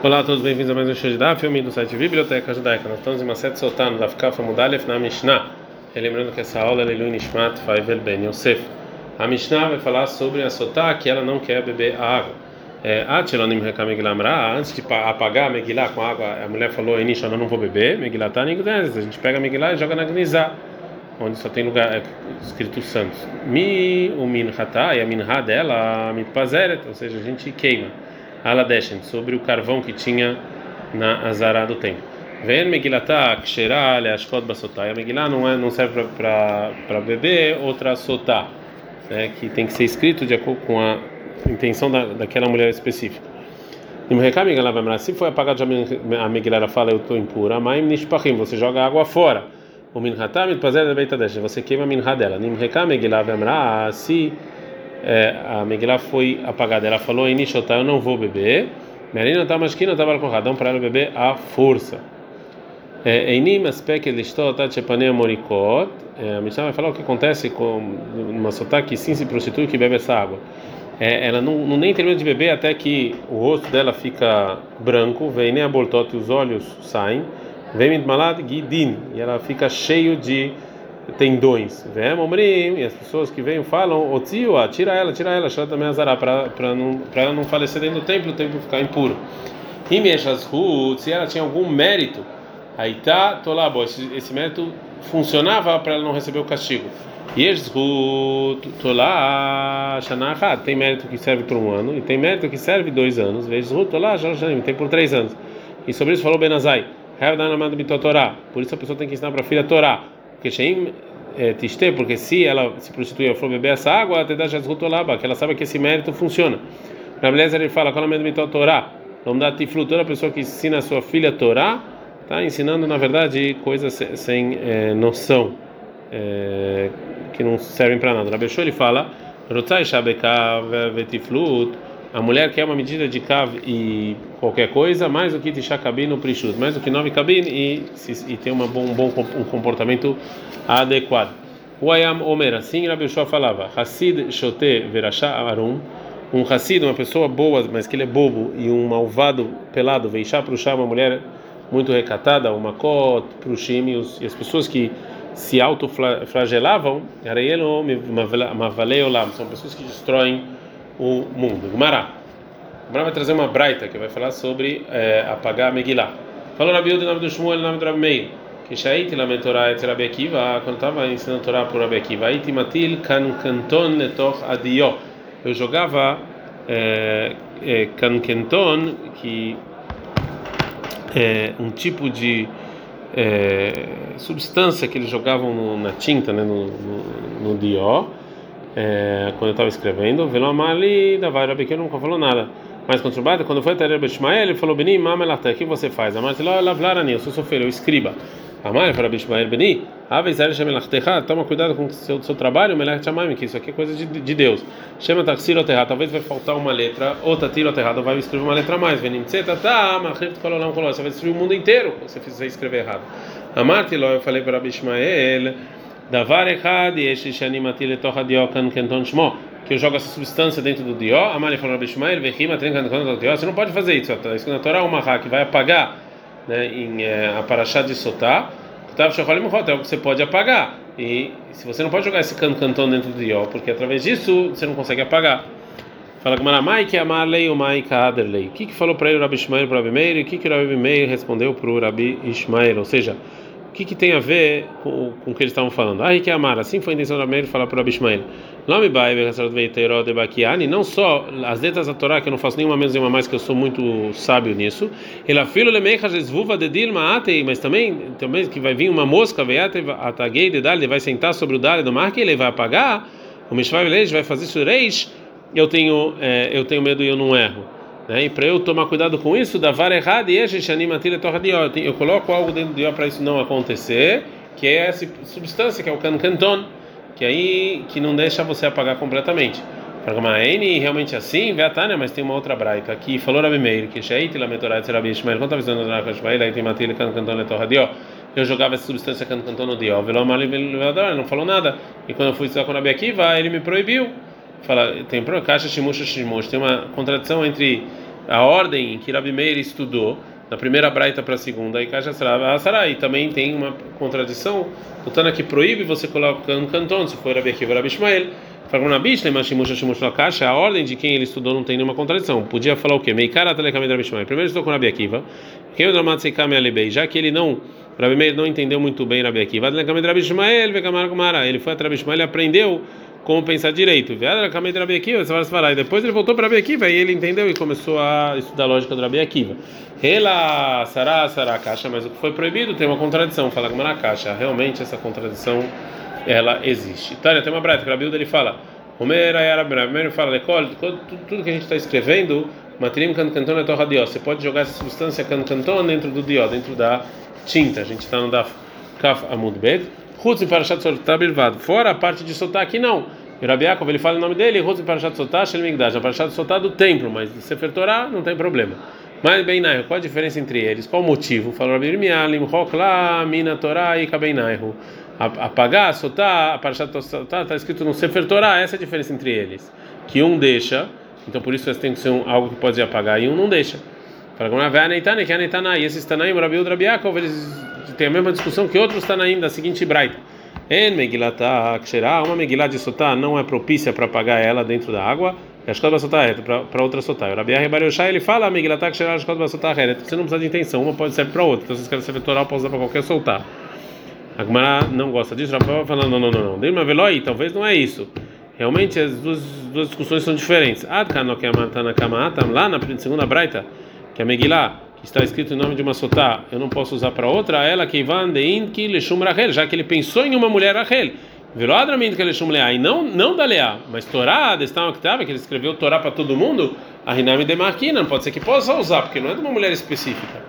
Olá a todos, bem-vindos a mais um show de Daf, filme do site Biblioteca Judaica. Nós estamos em uma sete soltando da Fkafa Mudalef na Mishnah. Lembrando que essa aula é Leilu Nishmat Faivel Ben Yosef. A Mishnah vai falar sobre a Sotá que ela não quer beber a água. É, antes de apagar a Megillah com água, a mulher falou: Inish, eu não vou beber. Megillah tá A gente pega a Megillah e joga na Gnizá, onde só tem lugar é, escrito santos. Mi, o Minhatá e a Minha dela, a Mitpazeret, ou seja, a gente queima. Aladeshen, sobre o carvão que tinha na Azará do templo. Vem Megilatá, Ksherá, Leashkot Basotá. E a Megillah não, é, não serve para beber, outra sotá, né, que tem que ser escrito de acordo com a intenção da, daquela mulher específica. Se foi apagado, a Megillah fala, eu estou impura, mas Nishpachim, você joga água fora. O Minhatá, Mitpazer Beitadesh, você queima a Minha dela. Nimrekam Megillah Vemra, se é, a Megillah foi apagada. Ela falou: Inishotá, eu não vou beber. Merina tá masquina, estava com radão para ela beber à força. É, Einim aspect listot chepanea morikot. É, a Mishnah vai falar o que acontece com uma sotá que sim se prostitui que bebe essa água. É, ela não, não, nem termina de beber até que o rosto dela fica branco, vem nem a e os olhos saem, vem midmalad gidin e ela fica cheio de tendões. Vem, omrim, e as pessoas que vêm falam, o tio, tira ela, tira ela, também azará, para não, ela não falecer dentro do templo, o templo ficar impuro. Mexas se ela tinha algum mérito, aí tá, bom, esse, esse mérito funcionava para ela não receber o castigo. Yeshut, tô lá, Shanachat, tem mérito que serve por um ano, e tem mérito que serve dois anos. Veshut, tô lá, tem por três anos. E sobre isso falou Benazai, por isso a pessoa tem que ensinar para a filha a Torá porque Sheim é, tiste, porque se ela se prostituir for beber essa água, até dá que ela sabe que esse mérito funciona. Na beleza ele fala, qual é o medo de Torá? Vamos dar tiflu, toda pessoa que ensina a sua filha a Torá, está ensinando na verdade coisas sem é, noção, é, que não servem para nada. Na Bechô ele fala, Rotzai Shabekav Vetiflut a mulher quer uma medida de cav e qualquer coisa, mais do que tisha cabine no prishut, mais do que nove cabine e, e tem uma um bom um comportamento adequado. O ayam omer, assim Rabi Yoshua falava, Hassid shote verasha arum, um Hassid, uma pessoa boa, mas que ele é bobo, e um malvado pelado, veishá prushá, uma mulher muito recatada, uma kot prushim, e as pessoas que se autoflagelavam, são pessoas que destroem o mundo. Gumará. Gumará vai trazer uma braita que vai falar sobre é, apagar a Megillah. Falou Rabi Uda, nome do Shmuel, nome do Rabi Meir. Que Shaiti lamentorá et Rabi Akiva, quando estava ensinando Torá por Rabi Akiva. Aiti matil kan kanton letoch adiyo. Eu jogava é, é, kankenton, que é um tipo de é, substância que eles jogavam no, na tinta, né, no, no, no dió é, quando eu estava escrevendo, Velo Amali da Vaira Bequeno nunca falou nada. Mas quando Shubata, quando foi até Bishmael, ele falou: Beni, Mamelata, o que você faz? Amar lá, Lavlarani, eu sou sofrer, eu escriba. Amar para Bishmael, Beni, Avezar Shemelachtecha, toma cuidado com o seu, seu trabalho, Melech Chamaim, que isso aqui é coisa de, de Deus. Chama Taxiro Terra, talvez vai faltar uma letra, ou Tatiro Terra, vai escrever uma letra a mais. Venim tá, Mahir Kololam Koló, você vai destruir o mundo inteiro se você escrever errado. Amar eu falei para Bishmael, Davar echad yesh shanimati letoch dio kan kenton shmo que eu jogo essa substância dentro do dió, a Mari falou Bishmael, vechima trenca no dió, você não pode fazer isso, está escrito na Torá uma que vai apagar né, em é, a paraxá de Sotá, é o que você pode apagar. E se você não pode jogar esse can cantão dentro do dió, porque através disso você não consegue apagar. Fala com Maramai que amarlei o mai kaderlei. O que que falou para ele o Rabi Ishmael para o Rabi Meir? E o que que o Rabi Meir respondeu para o Rabi Ishmael? Ou seja, que, que tem a ver com, com o que eles estavam falando? Ah, que amar, assim foi a intenção da Meir falar para o Abishmael. Não só as letras da Torá, que eu não faço nenhuma menos nenhuma mais, que eu sou muito sábio nisso. Mas também, também que vai vir uma mosca, ele vai sentar sobre o Dale do mar, que ele vai apagar. O Mishvai vai fazer sureis. Eu tenho, é, eu tenho medo e eu não erro. Né? E para eu tomar cuidado com isso, da vara errada, e eu coloco algo dentro de para isso não acontecer, que é essa substância que é o cancanton, que aí que não deixa você apagar completamente. N realmente assim, Veatânia, mas tem uma outra braita aqui, falou Rabi Meir, que Sheit Lametorat Rabi Ishmael, quando estava visando na Ishmael, aí tem matilha cancanton letorradio, eu jogava essa substância cancanton no dio, não falou nada, e quando eu fui estudar com Rabi Akiva, ele me proibiu fala tem caixa shimush shimush tem uma contradição entre a ordem em que Rabi Meir estudou da primeira braita para a segunda e caixa sarai também tem uma contradição o Tana que proíbe você colocar um canton se for Rabi Akiva Rabi Ishmael Fala Bishne, mas Shimush Shimush Lakash, a ordem de quem ele estudou não tem nenhuma contradição. Podia falar o quê? Meikara Telekamed Rabi Ishmael. Primeiro estou com Rabi Akiva. Quem o Dramat Seikame Alebei, já que ele não, Rabi Meir não entendeu muito bem Rabi Akiva. Ele foi a Rabi Ishmael e aprendeu como pensar direito. Telekamed Rabi Akiva, você vai. E depois ele voltou para Rabi Akiva e ele entendeu e começou a estudar a lógica do Rabi Akiva. Ela, Sará, Sará, Caixa, mas o que foi proibido tem uma contradição. Fala como na caixa. Realmente essa contradição ela existe. Tânia, tem uma breta que Rabilda ele fala, Homer Primeiro fala, Lecol, tudo que a gente está escrevendo, Matrim Cancanton é Torra Dió. Você pode jogar essa substância Cancanton dentro do Dió, dentro da tinta. A gente está no Daf Kaf Amud Bet. Rutz Parashat Sotá Birvad. Fora a parte de Sotá aqui não. E Rabi ele fala o nome dele, Rutz Parashat Sotá Shel Migdash. A Parashat Sotá do templo, mas de Sefer Torah não tem problema. Mas bem qual a diferença entre eles? Qual o motivo? Falou Rabi Irmialim, Rokla, Mina Torah e Kabeinaihu apagar, soltar, a Parashat soltar, está escrito no Sefer Torah, essa é a diferença entre eles. Que um deixa, então por isso tem que ser um, algo que pode apagar, e um não deixa. Fala como a Neitane, que é a Neitana, e esses Tanaim, o Rabiú Rabiakov, eles têm a mesma discussão que outros Tanaim da seguinte Braita. En Megilata Ksherá, uma Megilá de Sotá não é propícia para apagar ela dentro da água, a Shkot Basotá é para outra Sotá. O Rabiah Rebariosha, ele fala Megilata a Shkot Basotá é. Você não precisa de intenção, uma pode servir para outra. Então, se você quer ser Torah, pode usar para qualquer soltar. A Gemara não gosta disso, Rafael falando, não, não, não, não. Dilma Veloi, talvez não é isso. Realmente as duas, duas discussões são diferentes. Lá na segunda braita, que é Megillah, que está escrito em nome de uma sotá, eu não posso usar para outra, ela que van de inki leshum rachel, já que ele pensou em uma mulher rachel. Velodramente que leshum leá, e não, não da leá, mas Torá, destão que estava, que ele escreveu Torá para todo mundo, a Rinami de Marquina, pode ser que possa usar, porque não é de uma mulher específica.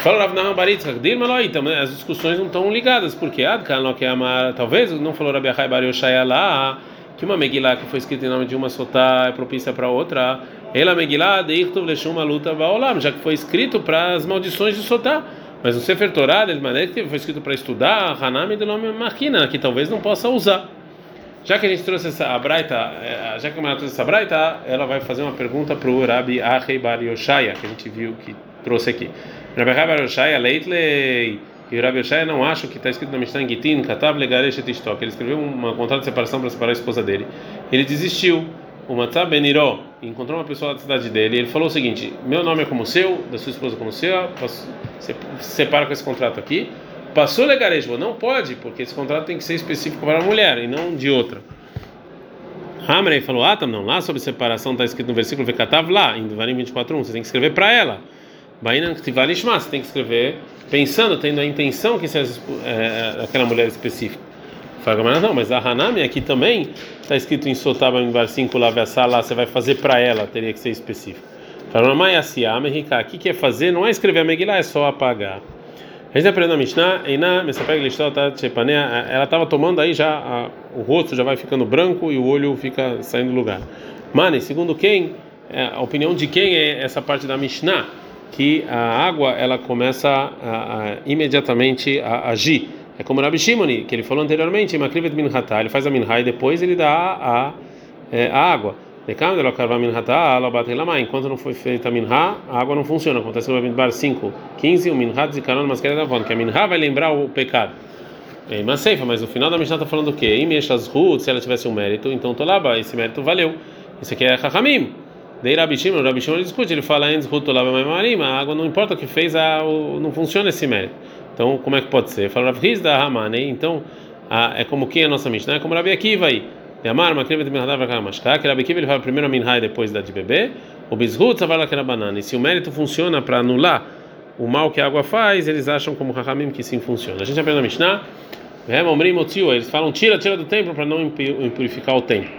Fala Rav Nahman Dilma então as discussões não estão ligadas, porque Adkan que amar, talvez não falou Rabi Achai Bar Yoshaya lá, que uma Megillah que foi escrita em nome de uma sotá é propícia para outra. Ela Megillah de Irtov Leshum Luta Baolam, já que foi escrito para as maldições de sotá. Mas no Sefer Torah, de maneira que foi escrito para estudar, Hanami do nome Marquina, que talvez não possa usar. Já que a gente trouxe essa braita, eh, já que a trouxe essa braita, ela vai fazer uma pergunta para o Rabi Achei Bar Yoshaya, que a gente viu que trouxe aqui. Rabi Bar Yoshaya Leitlei. E o Rabi Yoshaya não acha que está escrito na Mishnah Gitin, Katav Legaresh et Ele escreveu um contrato de separação para separar a esposa dele. Ele desistiu. O Matzah Beniró encontrou uma pessoa da cidade dele e ele falou o seguinte: Meu nome é como o seu, da sua esposa como o seu, separa com esse contrato aqui. Passou Legaresh, não pode, porque esse contrato tem que ser específico para a mulher e não de outra. Hamrei falou: Ah, não, lá sobre separação está escrito no versículo Vekatav lá, em Devarim 24:1, você tem que escrever para ela. Bainan você tem que escrever pensando, tendo a intenção que seja é, aquela mulher específica. Fala, não, mas a Hanami aqui também está escrito em Sotaba em Bar 5 lá, lá, você vai fazer para ela, teria que ser específico. Fala, mas o que é fazer? Não é escrever a Megillah, é só apagar. A gente aprendeu na Mishnah, Einá, ela estava tomando aí já, a, o rosto já vai ficando branco e o olho fica saindo do lugar. Mane, segundo quem, é, a opinião de quem é essa parte da Mishnah? Que a água ela começa a, a, imediatamente a agir. É como o Rabi Shimoni, que ele falou anteriormente, ele faz a minha e depois ele dá a, a, é, a água. Enquanto não foi feita a minha, a água não funciona. Acontece no Bamidbar 5, 15, o minha de canal masquerada da von, que a minha vai lembrar o pecado. É, mas seifa, mas no final da Mishnah está falando o quê? se ela tivesse um mérito, então Tolaba, esse mérito valeu. Isso aqui é Chachamim. Dei Rabi Shimon, Rabi Shimon discute, ele fala a água não importa o que fez, a, o, não funciona esse mérito. Então, como é que pode ser? Fala Rav da Hamane, então a, é como quem é a nossa Mishnah? É como Rabi Akiva aí. Amar, uma crema de minhadar vai mashká, que Rabi Akiva ele fala primeiro a minhai depois da de beber. O bizhut savala que era banana. E se o mérito funciona para anular o mal que a água faz, eles acham como Rahamim que sim funciona. A gente aprende na Mishnah, eles falam tira, tira do templo para não impurificar o templo.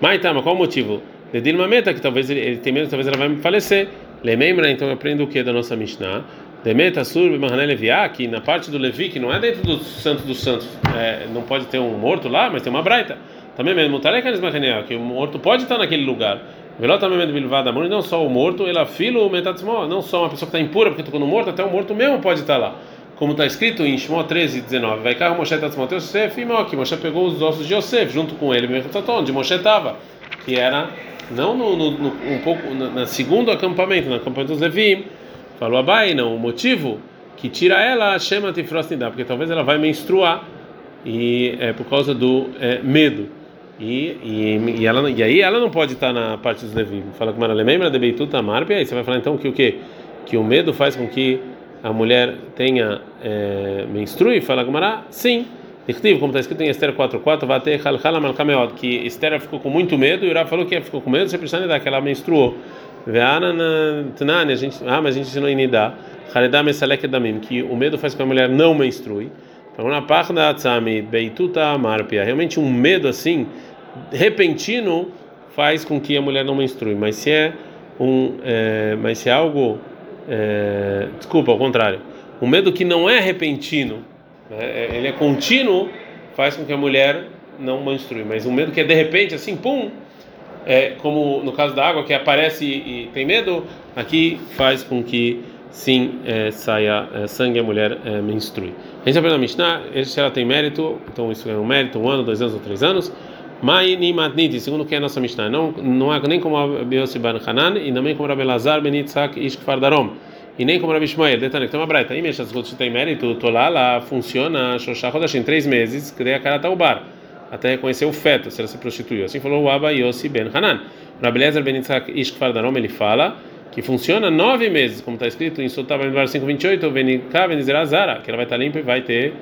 Mas mas qual o motivo? De Dilma Meta, que talvez ele, ele tem medo, talvez ela vai falecer. Lemembra, então eu aprendo o que da nossa Mishnah? Demeta Surbe Mahané Leviá, que na parte do Levi, que não é dentro do Santo dos Santos, é, não pode ter um morto lá, mas tem uma braita. Também mesmo, Tarecanis Mahané, que o morto pode estar naquele lugar. Veló também mesmo Bilvada Muni, não só o morto, ela filo metatzmó, não só uma pessoa que está impura porque tocou no morto, até o morto mesmo pode estar lá. Como está escrito em Shmó 13, 19, vai cá Moshe Tatzmó Yosef e Moshe pegou os ossos de Yosef junto com ele, onde Moshe estava, que era não no, no, no um pouco na, segundo acampamento, no acampamento dos Levim, falou Abai, não, o motivo que tira ela chama de frostidade, porque talvez ela vai menstruar e é por causa do é, medo. E, e, e, ela, e aí ela não pode estar na parte dos Levim. Fala com Maralê, lembra de Beituta Marpia? Aí você vai falar então que o quê? Que o medo faz com que a mulher tenha é, menstrue? Fala com Mará, sim. Dictivo, como está escrito em Esther 4.4, vai ter Halhala que Esther ficou com muito medo e o falou que ficou com medo, você precisa dar que ela menstruou. A gente, ah, mas a gente ensinou em Nidá, que o medo faz com que a mulher não menstrue. Então, na parte da Tzami, Beituta Marpia, realmente um medo assim, repentino, faz com que a mulher não menstrue. Mas se é um, é, mas se é algo, é, desculpa, ao contrário, um medo que não é repentino, ele é contínuo, faz com que a mulher não menstrue. Mas um medo que é de repente, assim, pum, é como no caso da água que aparece e, tem medo, aqui faz com que sim é, saia é, sangue e a mulher é, menstrue. A gente aprende na Mishnah, se ela tem mérito, então isso é um mérito, um ano, dois anos ou três anos. Mai matniti, segundo que é a nossa Mishnah, não, não é nem como a Beossi Ban Hanan e também como a Belazar Ben Yitzhak Ishkfar Darom e nem como Rabi Shmuel, detalhe, tem uma breta, aí mesmo as coisas tem mérito, tô lá, lá funciona, Shoshá em três meses, criei a cara taubar, até reconhecer o feto, se ela se prostituiu. Assim falou o Abba Yossi Ben Hanan. Rabi Lezer Ben Yitzhak Ishkfar Darom, ele fala que funciona nove meses, como está escrito em Sotava Benvar 528, Benika Benizera que ela vai estar limpa e vai ter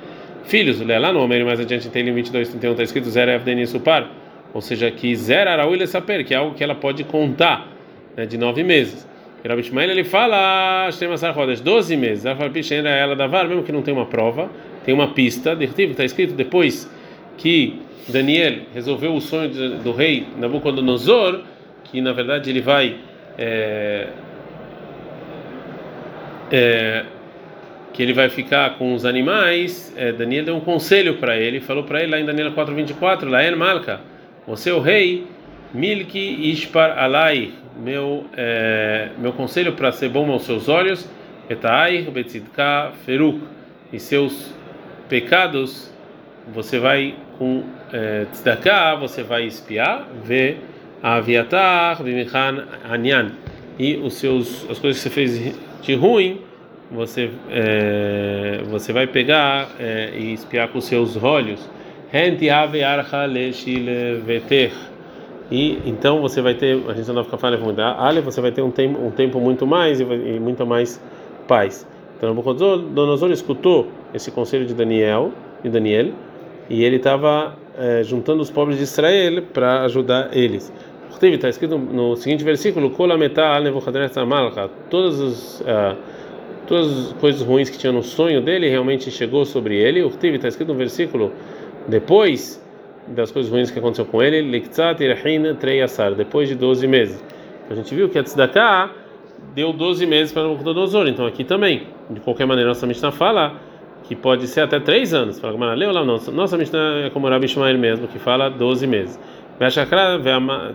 filhos. Lá no Homem, mais adiante em Teilim 22, 31, está escrito Zera Evdeni Supar, ou seja, que Zera Arauile Saper, que é algo que ela pode contar né, de nove meses. E Rabi Shmael ele fala, Rodas, 12 meses. A Farpichen ela davar, mesmo que não tem uma prova, tem uma pista, está escrito depois que Daniel resolveu o sonho do rei Nabucodonosor, que na verdade ele vai é, é, que ele vai ficar com os animais. É, Daniel deu um conselho para ele, falou para ele lá em Daniel 4:24, Laen Malka, você é o rei, Milki Ishpar Alai, meu é, meu conselho para ser bom aos seus olhos, Etair Betzidka Feruk, e seus pecados você vai com é, você vai espiar, ver aviatar, bimichan anyan, e os seus as coisas que você fez de ruim, você é, você vai pegar é, e espiar com os seus olhos. Henti ave archa leshilveter e então você vai ter, a gente não fica falando Ale, você vai ter um tempo, um tempo muito mais e, e muito mais paz. Então Nabucodonosor escutou esse conselho de Daniel, de Daniel, e ele estava é, juntando os pobres de Israel para ajudar eles. Está escrito no seguinte versículo: Todas as uh, todas as coisas ruins que tinha no sonho dele realmente chegou sobre ele. Está escrito no versículo depois das coisas ruins que aconteceu com ele, Liktzat Irhin Treyasar, depois de 12 meses. A gente viu que a Tzedakah deu 12 meses para Nabucodonosor, então aqui também, de qualquer maneira, nossa Mishnah fala que pode ser até 3 anos. Fala, mas leu lá, não. Nossa Mishnah é como o Rabi Ishmael mesmo, que fala 12 meses.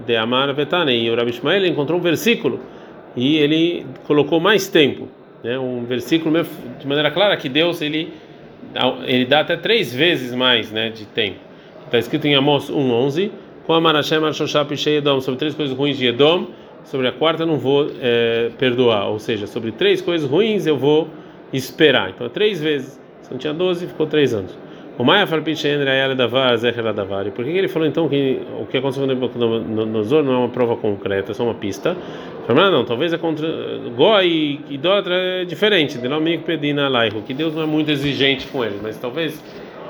de Amar Vetane, e o Rabi Ishmael encontrou um versículo e ele colocou mais tempo, né? um versículo de maneira clara que Deus ele, ele dá até três vezes mais né, de tempo. Está escrito em Amos 1:11, com a Marashem Arshoshap Edom, sobre três coisas ruins de Edom, sobre a quarta não vou é, perdoar, ou seja, sobre três coisas ruins eu vou esperar. Então, três vezes. Se não tinha 12, ficou três anos. O Maia Davar. E por que ele falou então que o que aconteceu no Nozor não é uma prova concreta, é só uma pista? Falou, não, talvez é contra. Goi e idólatra é diferente, de amigo pedina laico, que Deus não é muito exigente com ele, mas talvez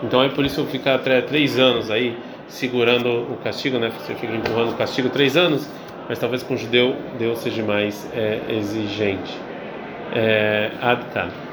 então é por isso ficar três anos aí segurando o castigo, né? Você fica empurrando o castigo três anos, mas talvez com o judeu Deus seja mais é, exigente. É, Adkan.